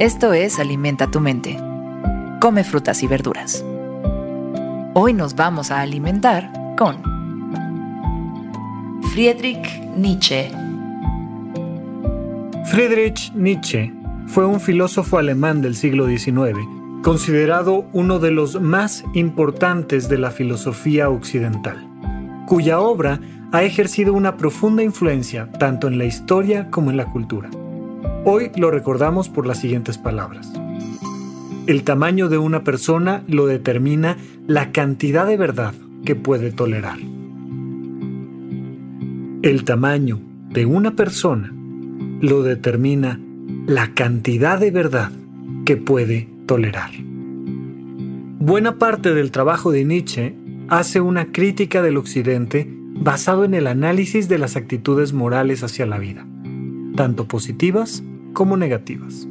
Esto es Alimenta tu mente. Come frutas y verduras. Hoy nos vamos a alimentar con Friedrich Nietzsche. Friedrich Nietzsche fue un filósofo alemán del siglo XIX, considerado uno de los más importantes de la filosofía occidental, cuya obra ha ejercido una profunda influencia tanto en la historia como en la cultura. Hoy lo recordamos por las siguientes palabras. El tamaño de una persona lo determina la cantidad de verdad que puede tolerar. El tamaño de una persona lo determina la cantidad de verdad que puede tolerar. Buena parte del trabajo de Nietzsche hace una crítica del Occidente basado en el análisis de las actitudes morales hacia la vida, tanto positivas como negativas.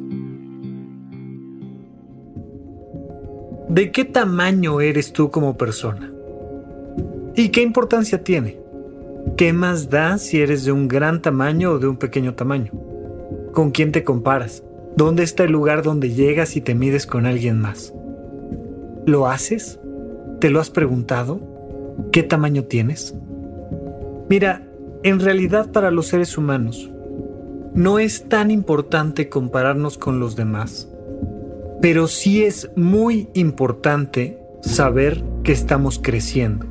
¿De qué tamaño eres tú como persona? ¿Y qué importancia tiene? ¿Qué más da si eres de un gran tamaño o de un pequeño tamaño? ¿Con quién te comparas? ¿Dónde está el lugar donde llegas y te mides con alguien más? ¿Lo haces? ¿Te lo has preguntado? ¿Qué tamaño tienes? Mira, en realidad para los seres humanos, no es tan importante compararnos con los demás, pero sí es muy importante saber que estamos creciendo.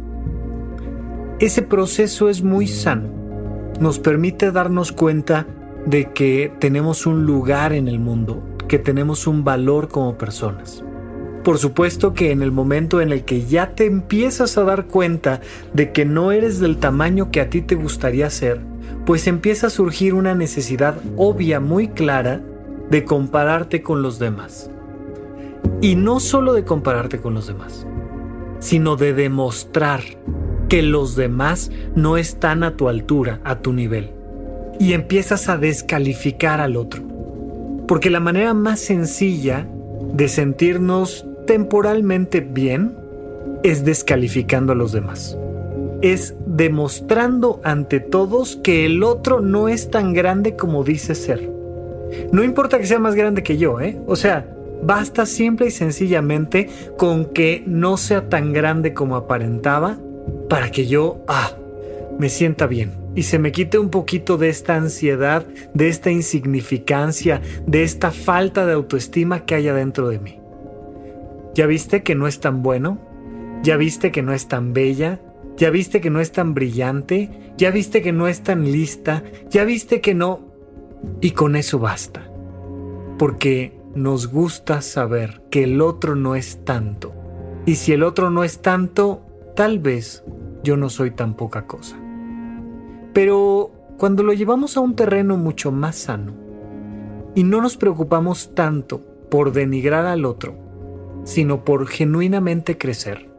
Ese proceso es muy sano. Nos permite darnos cuenta de que tenemos un lugar en el mundo, que tenemos un valor como personas. Por supuesto que en el momento en el que ya te empiezas a dar cuenta de que no eres del tamaño que a ti te gustaría ser, pues empieza a surgir una necesidad obvia muy clara de compararte con los demás. Y no solo de compararte con los demás, sino de demostrar que los demás no están a tu altura, a tu nivel. Y empiezas a descalificar al otro. Porque la manera más sencilla de sentirnos temporalmente bien es descalificando a los demás. Es demostrando ante todos que el otro no es tan grande como dice ser. No importa que sea más grande que yo, ¿eh? O sea, basta simple y sencillamente con que no sea tan grande como aparentaba para que yo, ah, me sienta bien y se me quite un poquito de esta ansiedad, de esta insignificancia, de esta falta de autoestima que hay adentro de mí. ¿Ya viste que no es tan bueno? ¿Ya viste que no es tan bella? ¿Ya viste que no es tan brillante? ¿Ya viste que no es tan lista? ¿Ya viste que no? Y con eso basta. Porque nos gusta saber que el otro no es tanto. Y si el otro no es tanto, tal vez yo no soy tan poca cosa. Pero cuando lo llevamos a un terreno mucho más sano y no nos preocupamos tanto por denigrar al otro, sino por genuinamente crecer.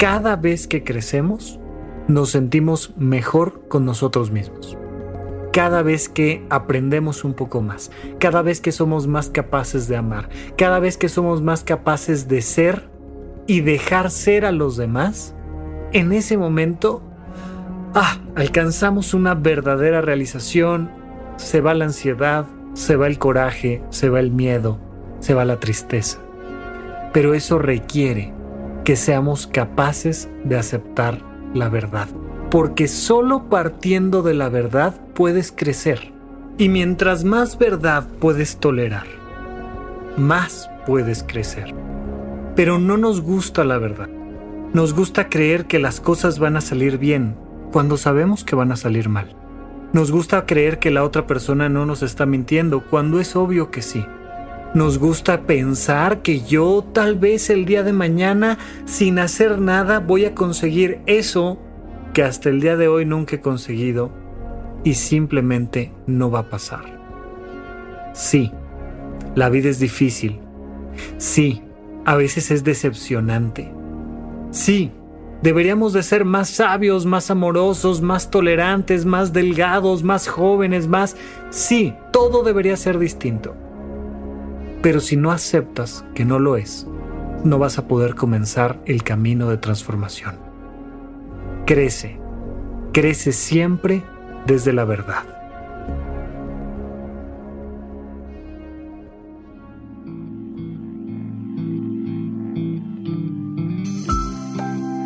Cada vez que crecemos, nos sentimos mejor con nosotros mismos. Cada vez que aprendemos un poco más, cada vez que somos más capaces de amar, cada vez que somos más capaces de ser y dejar ser a los demás, en ese momento, ah, alcanzamos una verdadera realización, se va la ansiedad, se va el coraje, se va el miedo, se va la tristeza. Pero eso requiere que seamos capaces de aceptar la verdad. Porque solo partiendo de la verdad puedes crecer. Y mientras más verdad puedes tolerar, más puedes crecer. Pero no nos gusta la verdad. Nos gusta creer que las cosas van a salir bien cuando sabemos que van a salir mal. Nos gusta creer que la otra persona no nos está mintiendo cuando es obvio que sí. Nos gusta pensar que yo tal vez el día de mañana, sin hacer nada, voy a conseguir eso que hasta el día de hoy nunca he conseguido y simplemente no va a pasar. Sí, la vida es difícil. Sí, a veces es decepcionante. Sí, deberíamos de ser más sabios, más amorosos, más tolerantes, más delgados, más jóvenes, más... Sí, todo debería ser distinto. Pero si no aceptas que no lo es, no vas a poder comenzar el camino de transformación. Crece, crece siempre desde la verdad.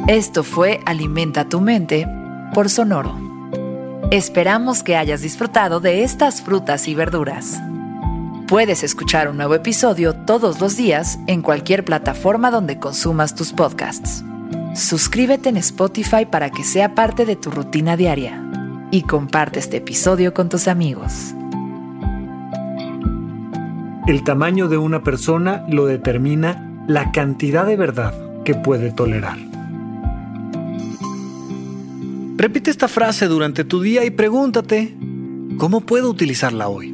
Esto fue Alimenta tu mente por Sonoro. Esperamos que hayas disfrutado de estas frutas y verduras. Puedes escuchar un nuevo episodio todos los días en cualquier plataforma donde consumas tus podcasts. Suscríbete en Spotify para que sea parte de tu rutina diaria y comparte este episodio con tus amigos. El tamaño de una persona lo determina la cantidad de verdad que puede tolerar. Repite esta frase durante tu día y pregúntate, ¿cómo puedo utilizarla hoy?